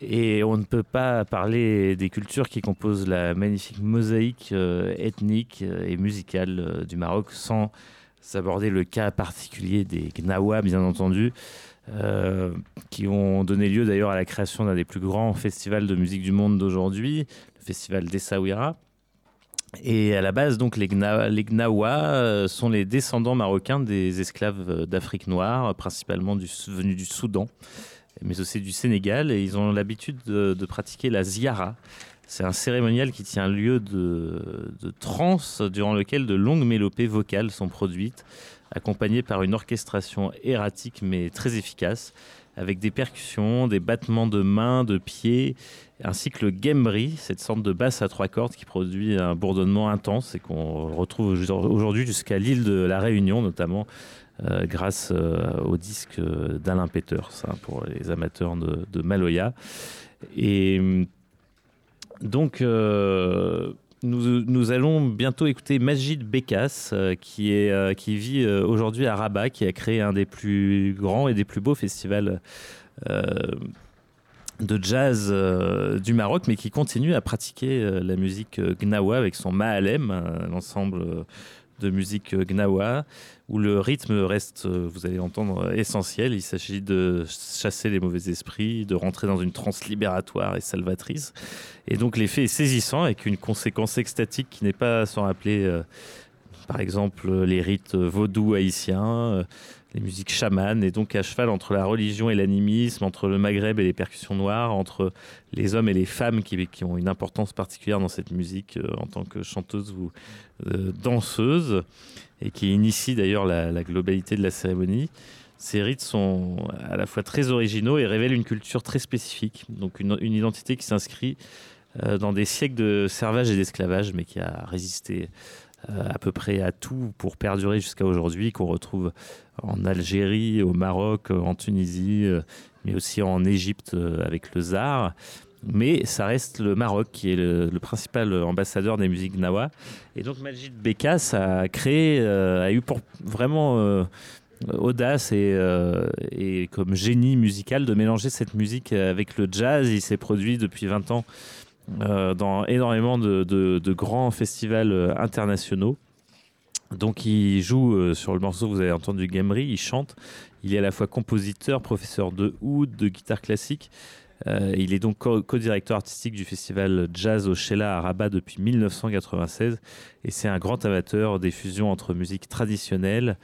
Et on ne peut pas parler des cultures qui composent la magnifique mosaïque euh, ethnique euh, et musicale du Maroc sans aborder le cas particulier des Gnawa, bien entendu, qui ont donné lieu d'ailleurs à la création d'un des plus grands festivals de musique du monde d'aujourd'hui, le festival d'Essaouira. Et à la base, donc, les, Gna- les Gnawa euh, sont les descendants marocains des esclaves euh, d'Afrique noire, principalement du, venus du Soudan, mais aussi du Sénégal. Et ils ont l'habitude de, pratiquer la ziara. C'est un cérémonial qui tient lieu de, de trance durant lequel de longues mélopées vocales sont produites, accompagnées par une orchestration erratique mais très efficace, avec des percussions, des battements de mains, de pieds, ainsi que le gembri, cette sorte de basse à trois cordes qui produit un bourdonnement intense et qu'on retrouve aujourd'hui jusqu'à l'île de la Réunion, notamment euh, grâce euh, au disque d'Alain Peters, hein, pour les amateurs de, Maloya. Et hum, donc, euh, nous, nous allons bientôt écouter Majid Bekas, qui, est, qui vit aujourd'hui à Rabat, qui a créé un des plus grands et des plus beaux festivals de jazz euh, du Maroc, mais qui continue à pratiquer euh, la musique euh, gnawa avec son Ma'alem, un ensemble euh, de musique gnawa, où le rythme reste, vous allez entendre, euh, essentiel. Il s'agit de chasser les mauvais esprits, de rentrer dans une transe libératoire et salvatrice. Et donc l'effet est saisissant avec une conséquence extatique qui n'est pas sans rappeler, par exemple, les rites vaudous haïtiens, les musiques chamanes, et donc à cheval entre la religion et l'animisme, entre le Maghreb et les percussions noires, entre les hommes et les femmes qui, ont une importance particulière dans cette musique euh, en tant que chanteuse ou euh, danseuse, et qui initie d'ailleurs la, globalité de la cérémonie. Ces rites sont à la fois très originaux et révèlent une culture très spécifique, donc une, identité qui s'inscrit euh, dans des siècles de servage et d'esclavage, mais qui a résisté à peu près à tout pour perdurer jusqu'à aujourd'hui, qu'on retrouve en Algérie, au Maroc, euh, en Tunisie, euh, mais aussi en Égypte euh, avec le Zar. Mais ça reste le Maroc qui est le, principal ambassadeur des musiques nawa. Et donc Majid Bekas a créé, euh, a eu pour vraiment euh, audace et, euh, et comme génie musical de mélanger cette musique avec le jazz. Il s'est produit depuis 20 ans euh, dans énormément de, grands festivals euh, internationaux. Donc il joue euh, sur le morceau, vous avez entendu Gamry, il chante. Il est à la fois compositeur, professeur de oud, de guitare classique. Il est donc co- co-directeur artistique du festival Jazz au Sheila à Rabat depuis 1996 et c'est un grand amateur des fusions entre musique traditionnelle,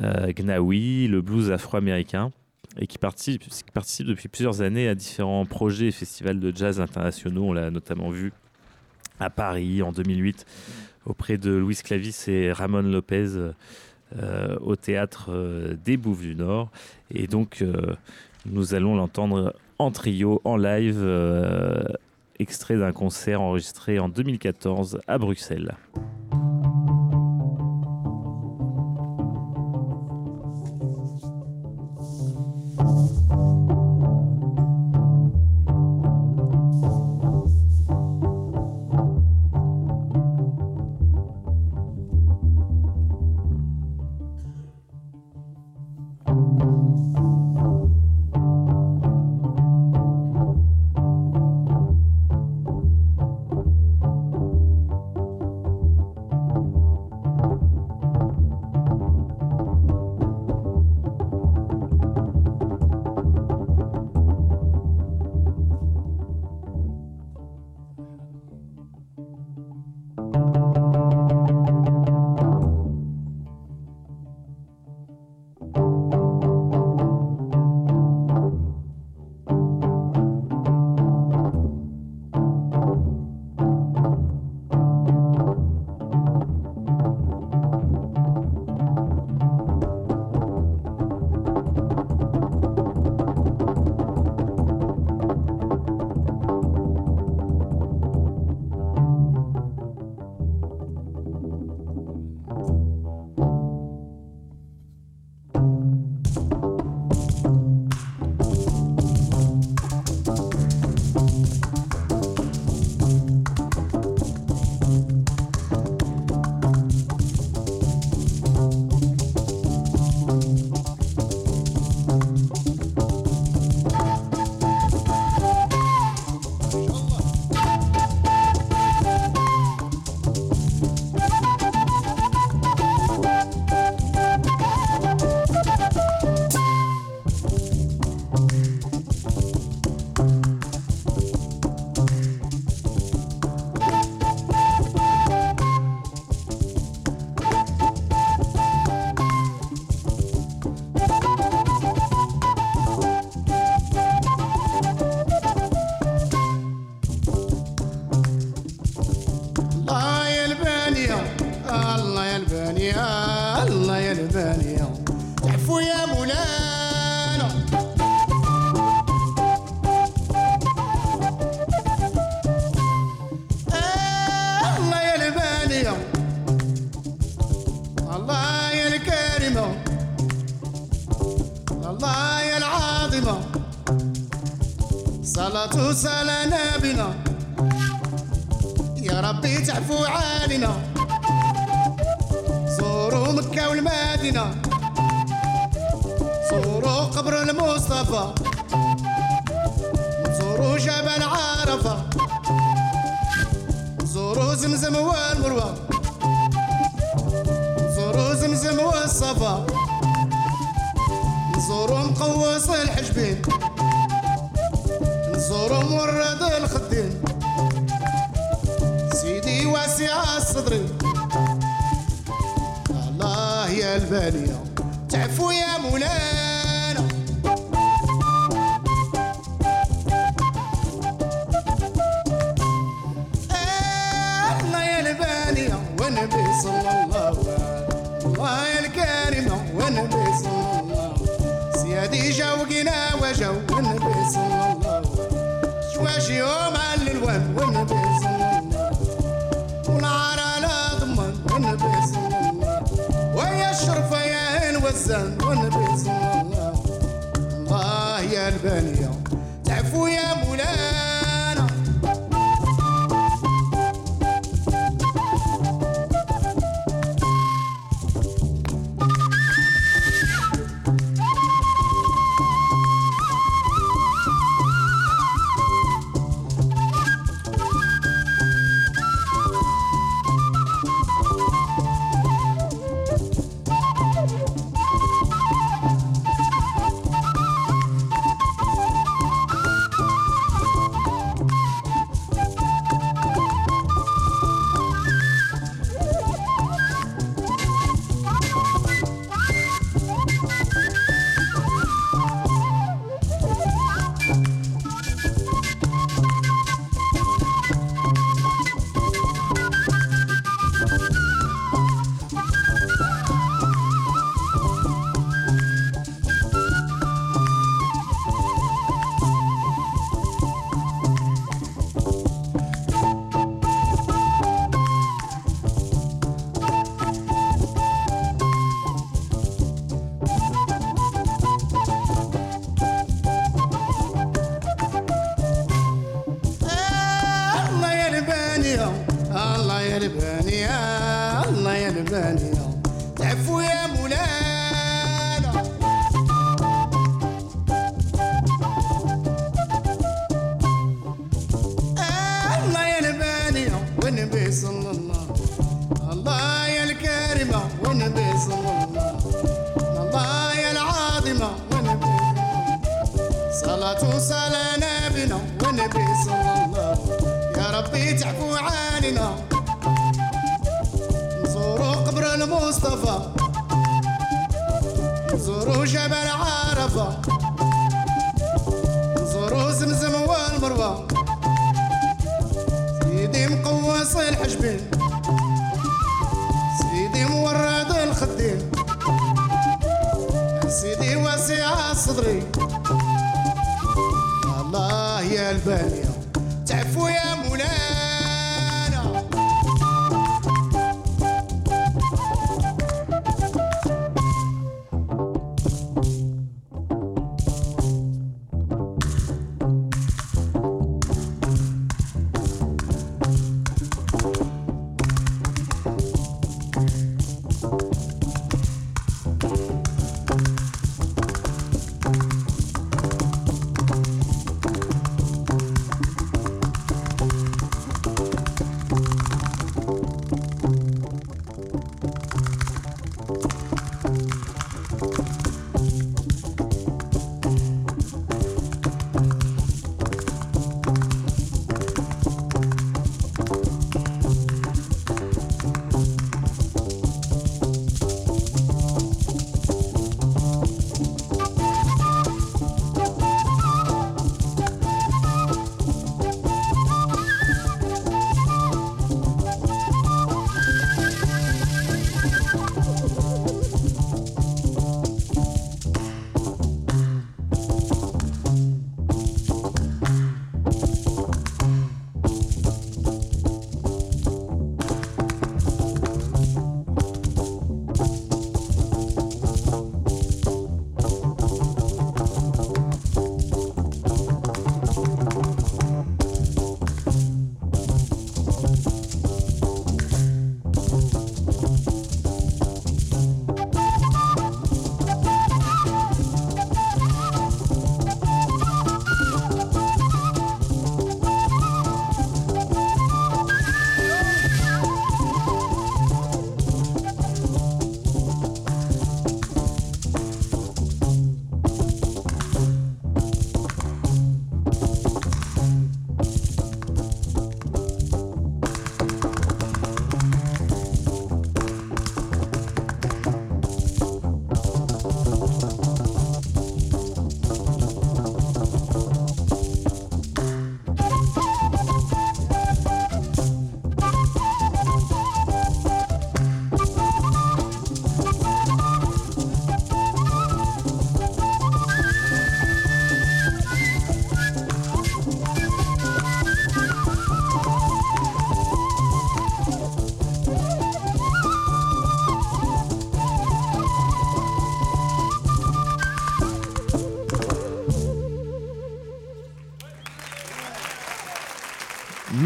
gnawi, le blues afro-américain et qui participe, depuis plusieurs années à différents projets et festivals de jazz internationaux. On l'a notamment vu à Paris en 2008 auprès de Louis Clavis et Ramon Lopez euh, au théâtre euh, des Bouffes du Nord. Et donc, euh, nous allons l'entendre en trio, en live, euh, extrait d'un concert enregistré en 2014 à Bruxelles. مولانا. الله يا البالية الله يا الكريمة الله يا العظيمة صلاة وسلام بنا يا ربي تعفو علينا زوروا مكة والمدينة. قبر المصطفى. زوروا جبل عرفة. زوروا زمزم والمروة. زوروا زمزم والصفا. زوروا مقوص الحجبين. زوروا مرد الخدين. سيدي واسع الصدر. الله يا البالية تعفو يا مولاي.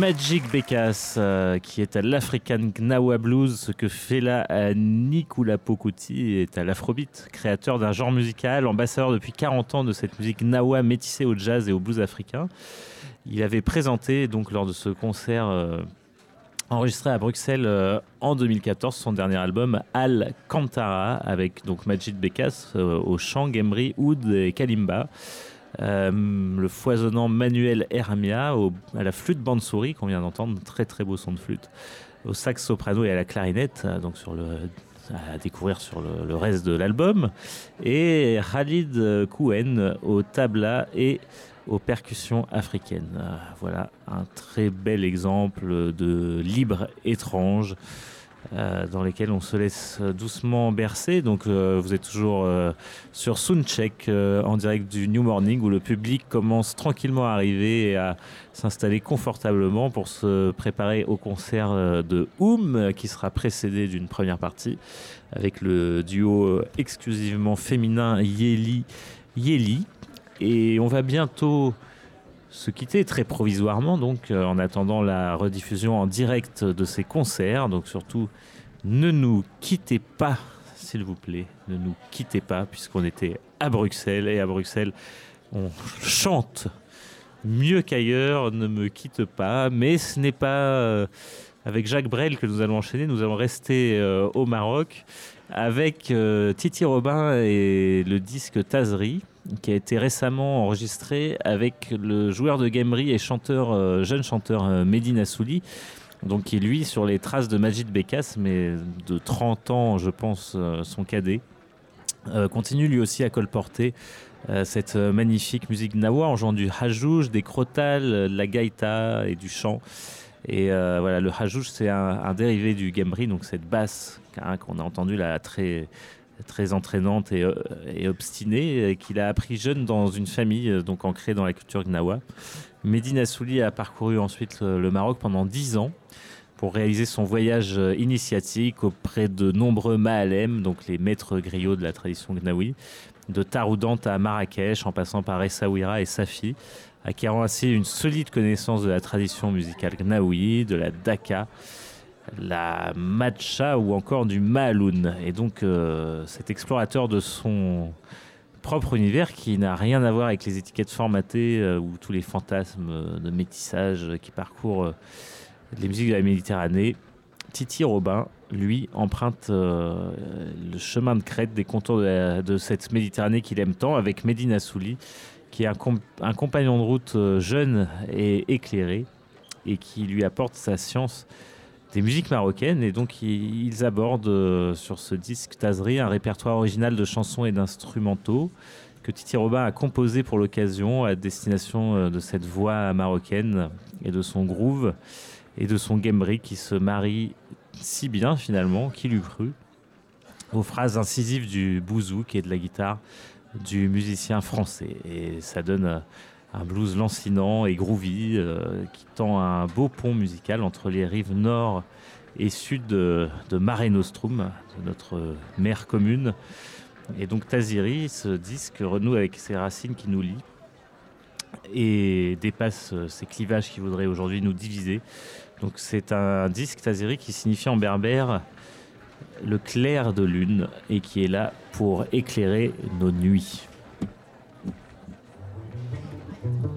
Magic Bekas, euh, qui est à l'African Gnawa Blues, ce que fait là à Nikula Pokuti est à l'Afrobeat, créateur d'un genre musical, ambassadeur depuis 40 ans de cette musique Gnawa métissée au jazz et au blues africain. Il avait présenté donc lors de ce concert euh, enregistré à Bruxelles euh, en 2014 son dernier album Al Kantara avec donc Majid Bekas euh, au chant, gembri, oud et kalimba. Euh, le foisonnant Manuel Hermia à la flûte bande-souris qu'on vient d'entendre, très très beau son de flûte, au sax soprano et à la clarinette, euh, donc à découvrir sur le, reste de l'album, et Khalid Kouen au tabla et aux percussions africaines. Euh, Voilà un très bel exemple de libre étrange euh, dans lesquels on se laisse doucement bercer. Donc euh, vous êtes toujours euh, sur Soundcheck en direct du New Morning où le public commence tranquillement à arriver et à s'installer confortablement pour se préparer au concert de Oum qui sera précédé d'une première partie avec le duo exclusivement féminin Yeli Yeli. Et on va bientôt se quitter très provisoirement, donc euh, en attendant la rediffusion en direct de ces concerts. Donc surtout, ne nous quittez pas, s'il vous plaît, ne nous quittez pas, puisqu'on était à Bruxelles et à Bruxelles, on chante mieux qu'ailleurs. Ne me quitte pas, mais ce n'est pas euh, avec Jacques Brel que nous allons enchaîner. Nous allons rester euh, au Maroc avec Titi Robin et le disque Tazri qui a été récemment enregistré avec le joueur de gamery et chanteur, euh, jeune chanteur euh, Mehdi Nassouli, donc qui lui sur les traces de Majid Bekas, mais de 30 ans je pense euh, son cadet, euh, continue lui aussi à colporter cette magnifique musique nawa en jouant du hajouj, des crotales, de la gaïta et du chant. Et voilà, le hajouj c'est un, dérivé du gamery, donc cette basse hein, qu'on a entendue là très très entraînante et, euh, obstinée, euh, qu'il a appris jeune dans une famille euh, donc ancrée dans la culture gnawa. Medina Souli a parcouru ensuite le, Maroc pendant dix ans pour réaliser son voyage initiatique auprès de nombreux Mahalem, donc les maîtres griots de la tradition gnawi, de Taroudante à Marrakech, en passant par Essaouira et Safi, acquérant ainsi une solide connaissance de la tradition musicale gnawi, de la daka, la matcha ou encore du maloun. Et donc euh, cet explorateur de son propre univers qui n'a rien à voir avec les étiquettes formatées euh, ou tous les fantasmes de métissage qui parcourent euh, les musiques de la Méditerranée. Titi Robin, lui, emprunte le chemin de crête des contours de, cette Méditerranée qu'il aime tant avec Medina Souli, qui est un, com- un compagnon de route jeune et éclairé et qui lui apporte sa science des musiques marocaines. Et donc, ils, abordent euh, sur ce disque Tazri un répertoire original de chansons et d'instrumentaux que Titi Robin a composé pour l'occasion à destination euh, de cette voix marocaine et de son groove et de son gamery qui se marie si bien finalement, qu'il eût cru, aux phrases incisives du bouzou et de la guitare du musicien français. Et ça donne euh, un blues lancinant et groovy euh, qui tend un beau pont musical entre les rives nord et sud de, Mare Nostrum, de notre mer commune. Et donc Taziri, ce disque renoue avec ses racines qui nous lient et dépasse euh, ces clivages qui voudraient aujourd'hui nous diviser. Donc c'est un disque Taziri qui signifie en berbère le clair de lune et qui est là pour éclairer nos nuits. Thank you.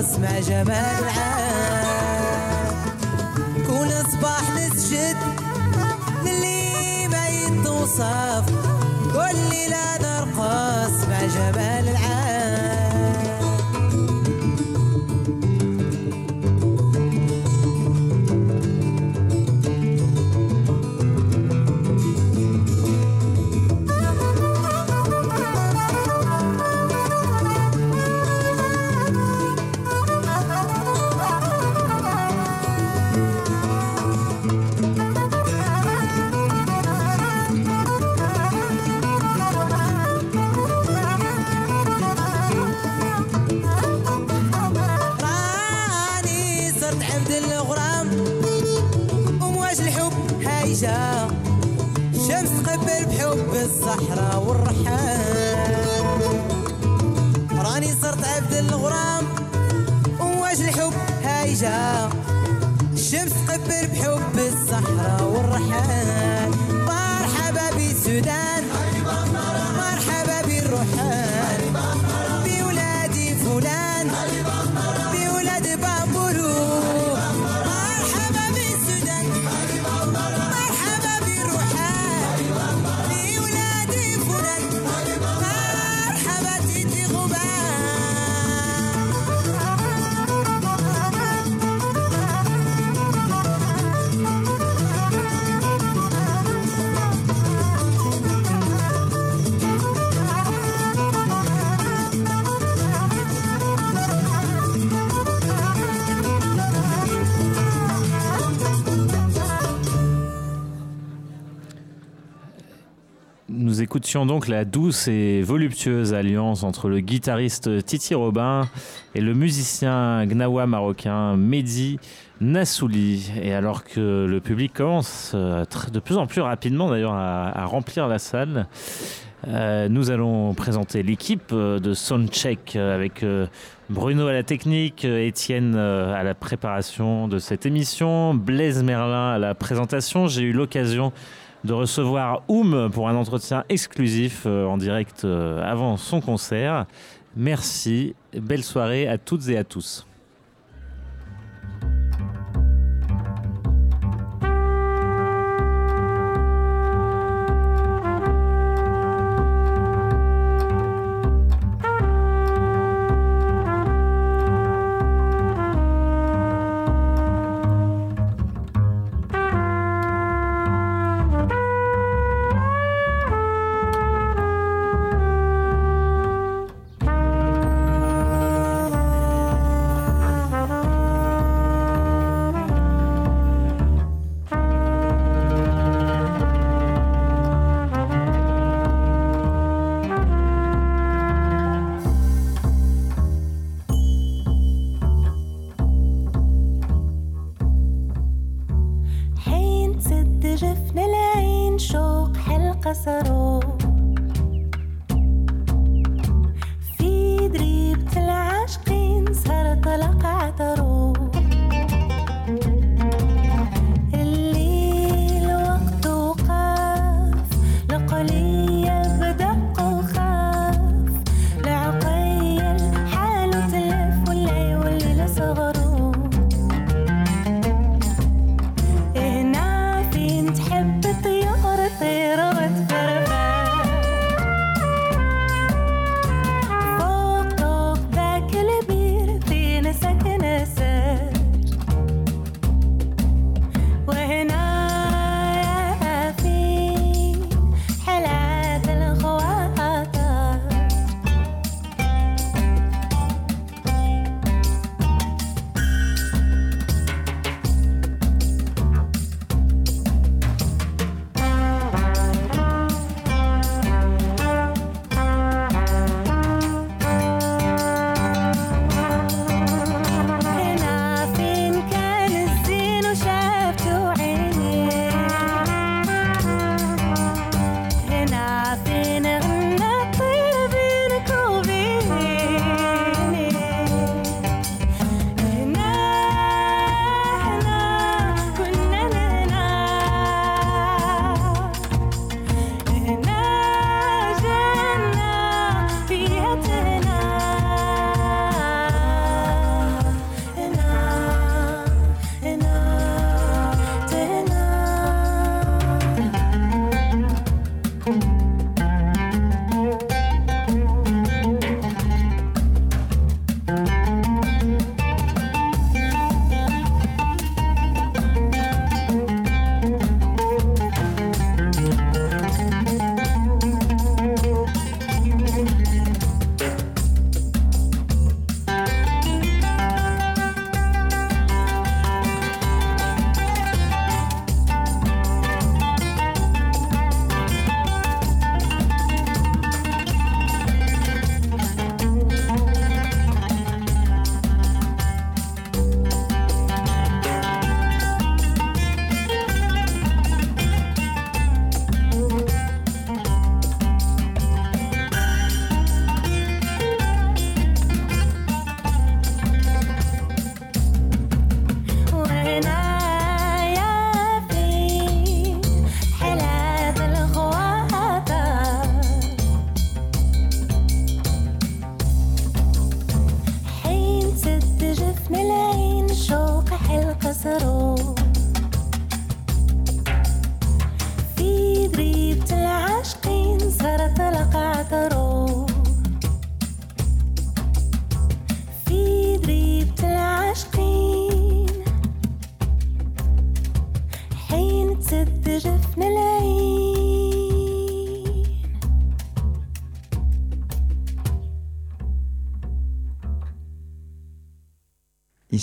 نرقص مع جمال العام كل صباح نسجد اللي ما يتوصف كل ليلة الرجاء الشمس قبل بحب الصحراء والرحال. طار حبابي السودان Écoutions donc la douce et voluptueuse alliance entre le guitariste Titi Robin et le musicien gnawa marocain Mehdi Nassouli. Et alors que le public commence euh, de plus en plus rapidement d'ailleurs à, remplir la salle, euh, nous allons présenter l'équipe euh, de Soundcheck avec Bruno à la technique, Étienne à la préparation de cette émission, Blaise Merlin à la présentation. J'ai eu l'occasion de recevoir Oum pour un entretien exclusif euh, en direct euh, avant son concert. Merci, belle soirée à toutes et à tous.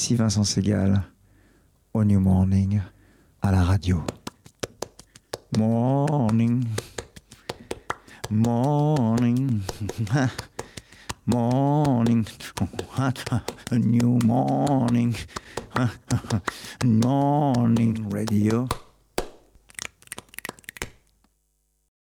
Ici Vincent Segal, au New Morning, à la radio.